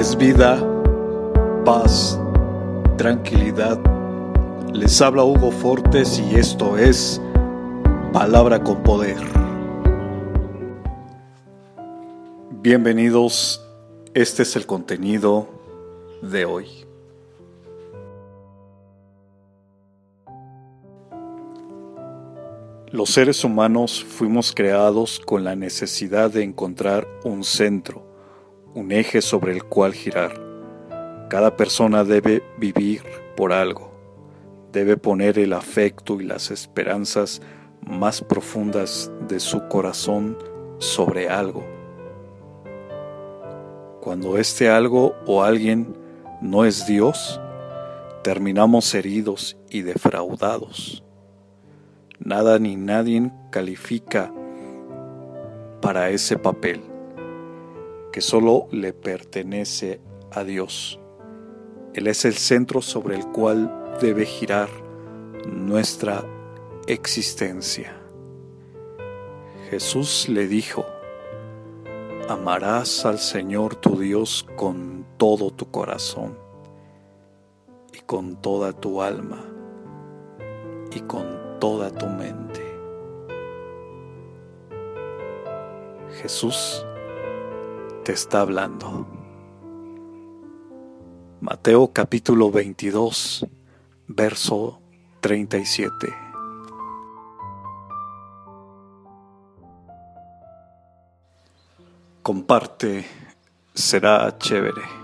es vida, paz, tranquilidad. Les habla Hugo Fortes y esto es Palabra con Poder. Bienvenidos, este es el contenido de hoy. Los seres humanos fuimos creados con la necesidad de encontrar un centro, un eje sobre el cual girar. Cada persona debe vivir por algo, debe poner el afecto y las esperanzas más profundas de su corazón sobre algo. Cuando este algo o alguien no es Dios, terminamos heridos y defraudados. Nada ni nadie califica para ese papel que solo le pertenece a Dios. Él es el centro sobre el cual debe girar nuestra existencia. Jesús le dijo, amarás al Señor tu Dios con todo tu corazón y con toda tu alma y con toda tu mente. Jesús te está hablando. Mateo capítulo 22, verso 37. Comparte, será chévere.